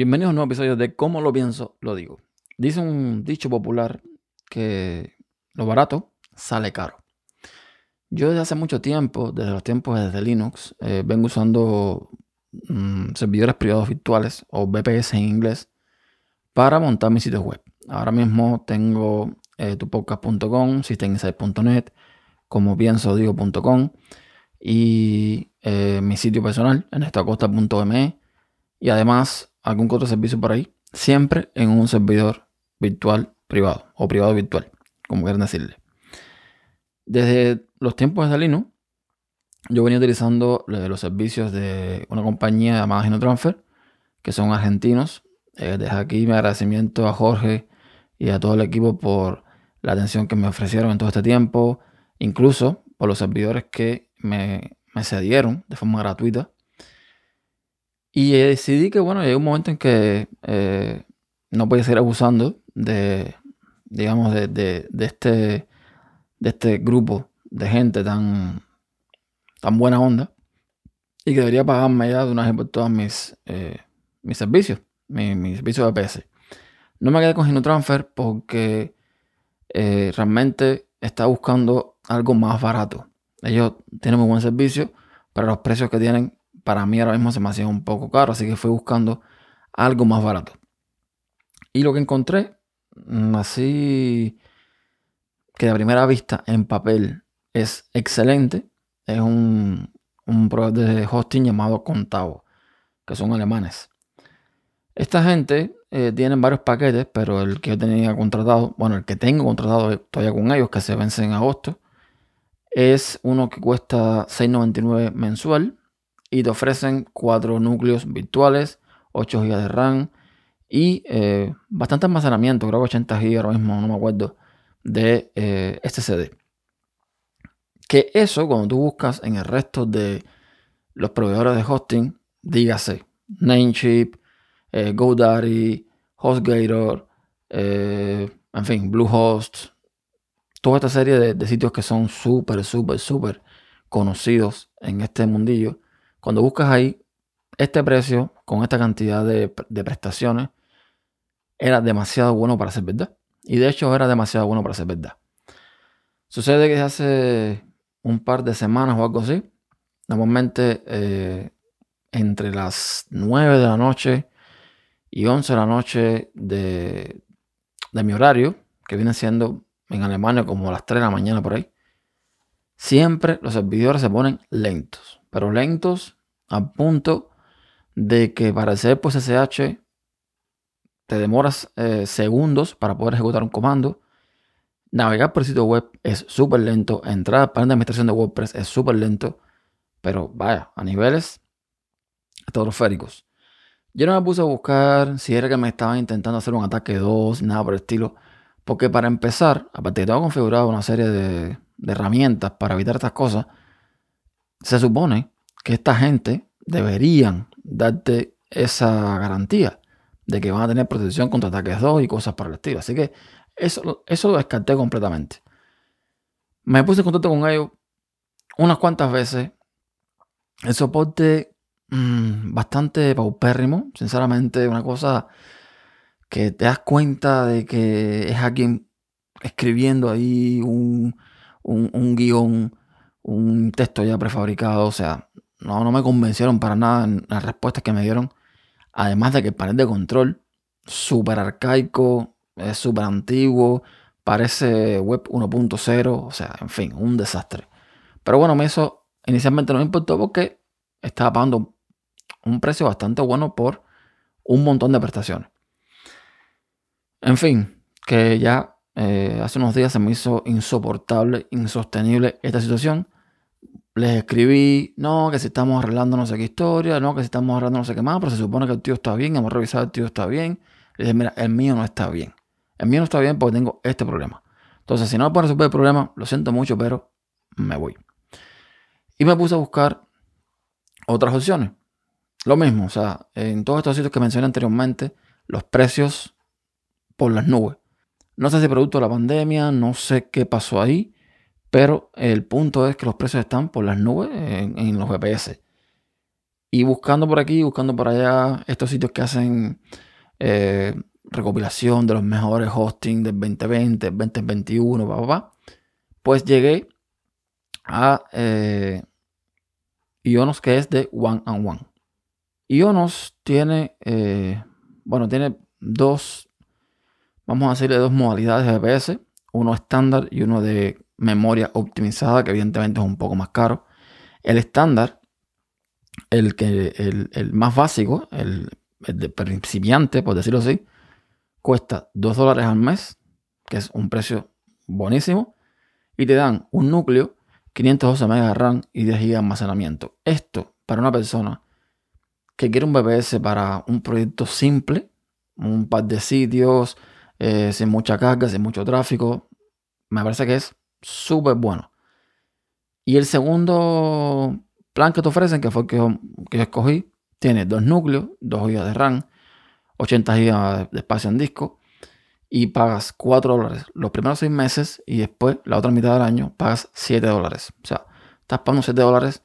Bienvenidos a un nuevo episodio de Cómo lo pienso, lo digo. Dice un dicho popular que lo barato sale caro. Yo desde hace mucho tiempo, desde los tiempos desde Linux, eh, vengo usando mm, servidores privados virtuales o VPS en inglés para montar mis sitios web. Ahora mismo tengo eh, tupodcast.com, systeminsight.net, como pienso digo.com y eh, mi sitio personal en estacosta.me y además algún otro servicio por ahí, siempre en un servidor virtual privado o privado virtual, como quieran decirle. Desde los tiempos de Linux, yo venía utilizando los servicios de una compañía llamada GenoTransfer, que son argentinos. Eh, desde aquí mi agradecimiento a Jorge y a todo el equipo por la atención que me ofrecieron en todo este tiempo, incluso por los servidores que me, me cedieron de forma gratuita y decidí que, bueno, llegó un momento en que eh, no podía seguir abusando de, digamos, de, de, este, de este grupo de gente tan, tan buena onda y que debería pagarme ya de una vez por todas mis, eh, mis servicios, mis, servicios de PS. No me quedé con GenoTransfer porque eh, realmente estaba buscando algo más barato. Ellos tienen muy buen servicio, pero los precios que tienen para mí ahora mismo se me hacía un poco caro, así que fui buscando algo más barato. Y lo que encontré, mm, así que de primera vista en papel es excelente, es un, un proveedor de hosting llamado Contavo, que son alemanes. Esta gente eh, tiene varios paquetes, pero el que yo tenía contratado, bueno, el que tengo contratado todavía con ellos, que se vence en agosto, es uno que cuesta 6.99 mensual y te ofrecen cuatro núcleos virtuales, 8 GB de RAM y eh, bastante almacenamiento, creo que 80 GB ahora mismo, no me acuerdo, de eh, este CD. Que eso, cuando tú buscas en el resto de los proveedores de hosting, dígase Namecheap, eh, GoDaddy, HostGator, eh, en fin, Bluehost, toda esta serie de, de sitios que son súper, súper, súper conocidos en este mundillo, cuando buscas ahí este precio con esta cantidad de, prestaciones, era demasiado bueno para ser verdad. Y de hecho era demasiado bueno para ser verdad. Sucede que hace un par de semanas o algo así, normalmente eh, entre las 9 de la noche y 11 de la noche de, de mi horario, que viene siendo en Alemania como las 3 de la mañana por ahí, siempre los servidores se ponen lentos pero lentos a punto de que para hacer pues SSH te demoras eh, segundos para poder ejecutar un comando. Navegar por el sitio web es súper lento. Entrar al panel de administración de WordPress es súper lento. Pero vaya, a niveles estratosféricos. Yo no me puse a buscar si era que me estaban intentando hacer un ataque 2, nada por el estilo. Porque para empezar, aparte que tengo configurado una serie de, de herramientas para evitar estas cosas, se supone que esta gente deberían darte esa garantía de que van a tener protección contra ataques 2 y cosas por el estilo. Así que eso, eso lo descarté completamente. Me puse en contacto con ellos unas cuantas veces. El soporte mm, bastante paupérrimo, sinceramente, una cosa que te das cuenta de que es alguien escribiendo ahí un, un, un guion un texto ya prefabricado. O sea, no, no me convencieron para nada en las respuestas que me dieron. Además de que el panel de control, súper arcaico, es súper antiguo, parece web 1.0, o sea, en fin, un desastre. Pero bueno, eso inicialmente no me importó porque estaba pagando un precio bastante bueno por un montón de prestaciones. En fin, que ya eh, hace unos días se me hizo insoportable, insostenible esta situación. Les escribí, no, que si estamos arreglando no sé qué historia, no, que si estamos arreglando no sé qué más, pero se supone que el tío está bien, hemos revisado el tío está bien. Le dije, mira, el mío no está bien. El mío no está bien porque tengo este problema. Entonces, si no me puedo resolver el problema, lo siento mucho, pero me voy. Y me puse a buscar otras opciones. Lo mismo, o sea, en todos estos sitios que mencioné anteriormente, los precios por las nubes. No sé si producto de la pandemia, no sé qué pasó ahí, pero el punto es que los precios están por las nubes en, los VPS. Y buscando por aquí, buscando por allá, estos sitios que hacen eh, recopilación de los mejores hosting del 2020, 2021, papá, pues llegué a eh, Ionos que es de One and One. Ionos tiene, eh, bueno, tiene dos, vamos a decirle dos modalidades de GPS, uno estándar y uno de memoria optimizada, que evidentemente es un poco más caro. El estándar, el, que, el, más básico, el, de principiante, por decirlo así, cuesta 2 dólares al mes, que es un precio buenísimo, y te dan un núcleo, 512 MB de RAM y 10 GB de almacenamiento. Esto para una persona que quiere un BBS para un proyecto simple, un par de sitios, eh, sin mucha carga, sin mucho tráfico, me parece que es súper bueno. Y el segundo plan que te ofrecen, que fue el que yo, que escogí, tiene dos núcleos, 2 GB de RAM, 80 GB de espacio en disco y pagas 4 dólares los primeros 6 meses y después la otra mitad del año pagas 7 dólares. O sea, estás pagando 7 dólares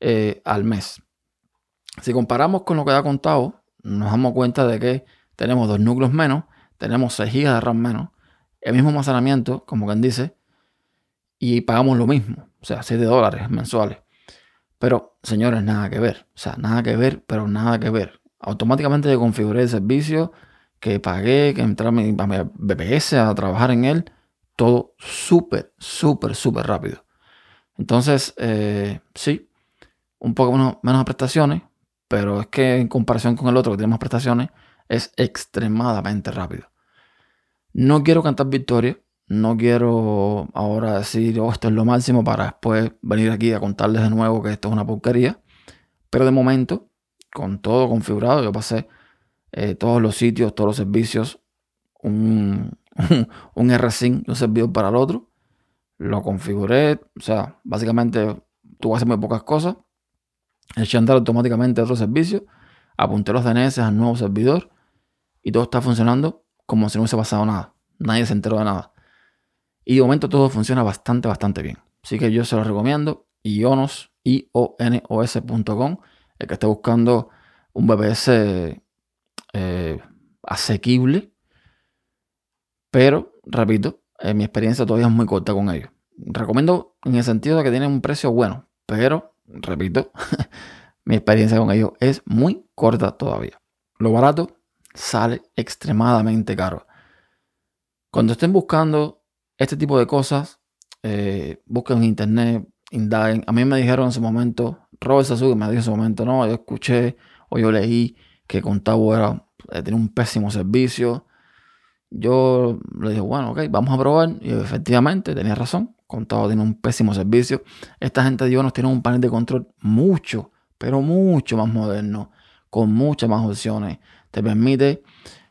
eh, al mes. Si comparamos con lo que ha contado, nos damos cuenta de que tenemos dos núcleos menos, tenemos 6 GB de RAM menos, el mismo almacenamiento, como quien dice, y pagamos lo mismo, o sea, 7 dólares mensuales. Pero, señores, nada que ver, o sea, nada que ver, pero nada que ver. Automáticamente configuré el servicio, que pagué, que entré a mi, BPS a trabajar en él, todo súper, súper, súper rápido. Entonces, eh, sí, un poco menos, menos prestaciones, pero es que en comparación con el otro que tiene más prestaciones, es extremadamente rápido. No quiero cantar victoria, no quiero ahora decir, oh, esto es lo máximo para después venir aquí a contarles de nuevo que esto es una porquería. Pero de momento, con todo configurado, yo pasé eh, todos los sitios, todos los servicios, un, un, RSync un servidor para el otro. Lo configuré, o sea, básicamente tú haces muy pocas cosas. Eché andar automáticamente a otro servicio, apunté los DNS al nuevo servidor y todo está funcionando como si no hubiese pasado nada. Nadie se enteró de nada. Y de momento todo funciona bastante, bastante bien. Así que yo se lo recomiendo. Ionos, ionos.com. El que esté buscando un BBS eh, asequible. Pero, repito, en mi experiencia todavía es muy corta con ellos. Recomiendo en el sentido de que tienen un precio bueno. Pero, repito, mi experiencia con ellos es muy corta todavía. Lo barato sale extremadamente caro. Cuando estén buscando este tipo de cosas, eh, busquen en internet, indaguen. A mí me dijeron en su momento, Robert Sasuke me dijo en su momento, no, yo escuché o yo leí que Contabo era, eh, tenía un pésimo servicio. Yo le dije, bueno, ok, vamos a probar. Y efectivamente tenía razón. Contabo tiene un pésimo servicio. Esta gente de nos tiene un panel de control mucho, pero mucho más moderno, con muchas más opciones. Te permite,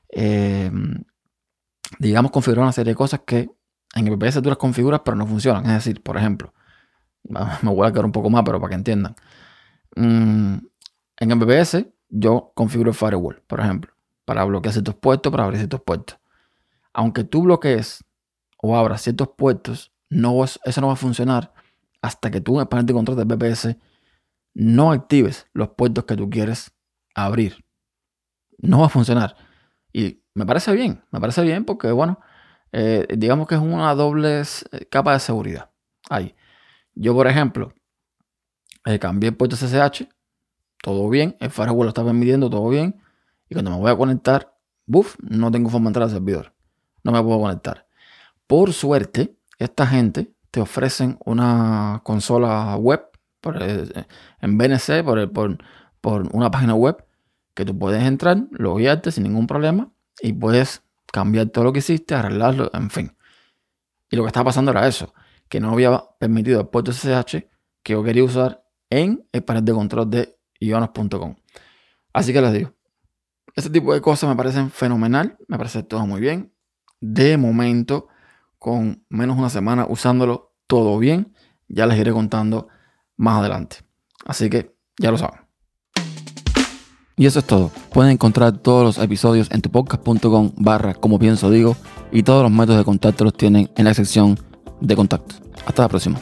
eh, digamos, configurar una serie de cosas que en el VPS tú las configuras, pero no funcionan. Es decir, por ejemplo, me voy a quedar un poco más, pero para que entiendan. Mm, en el VPS yo configuro el firewall, por ejemplo, para bloquear ciertos puertos, para abrir ciertos puertos. Aunque tú bloquees o abras ciertos puertos, no, eso no va a funcionar hasta que tú en el panel de control del VPS no actives los puertos que tú quieres abrir. No va a funcionar. Y me parece bien, me parece bien porque, bueno, eh, digamos que es una doble eh, capa de seguridad. Ahí. Yo, por ejemplo, eh, cambié el puerto SSH, todo bien, el firewall lo estaba midiendo, todo bien, y cuando me voy a conectar, buf, no tengo forma de entrar al servidor. No me puedo conectar. Por suerte, esta gente te ofrecen una consola web en BNC, por, por, por, una página web, que tú puedes entrar, loguearte sin ningún problema y puedes cambiar todo lo que hiciste, arreglarlo, en fin. Y lo que estaba pasando era eso, que no había permitido el puerto SSH que yo quería usar en el panel de control de ionos.com. Así que les digo, este tipo de cosas me parecen fenomenal, me parece todo muy bien. De momento, con menos una semana usándolo todo bien, ya les iré contando más adelante. Así que ya lo saben. Y eso es todo. Pueden encontrar todos los episodios en tupodcast.com barra como pienso digo y todos los métodos de contacto los tienen en la sección de contacto. Hasta la próxima.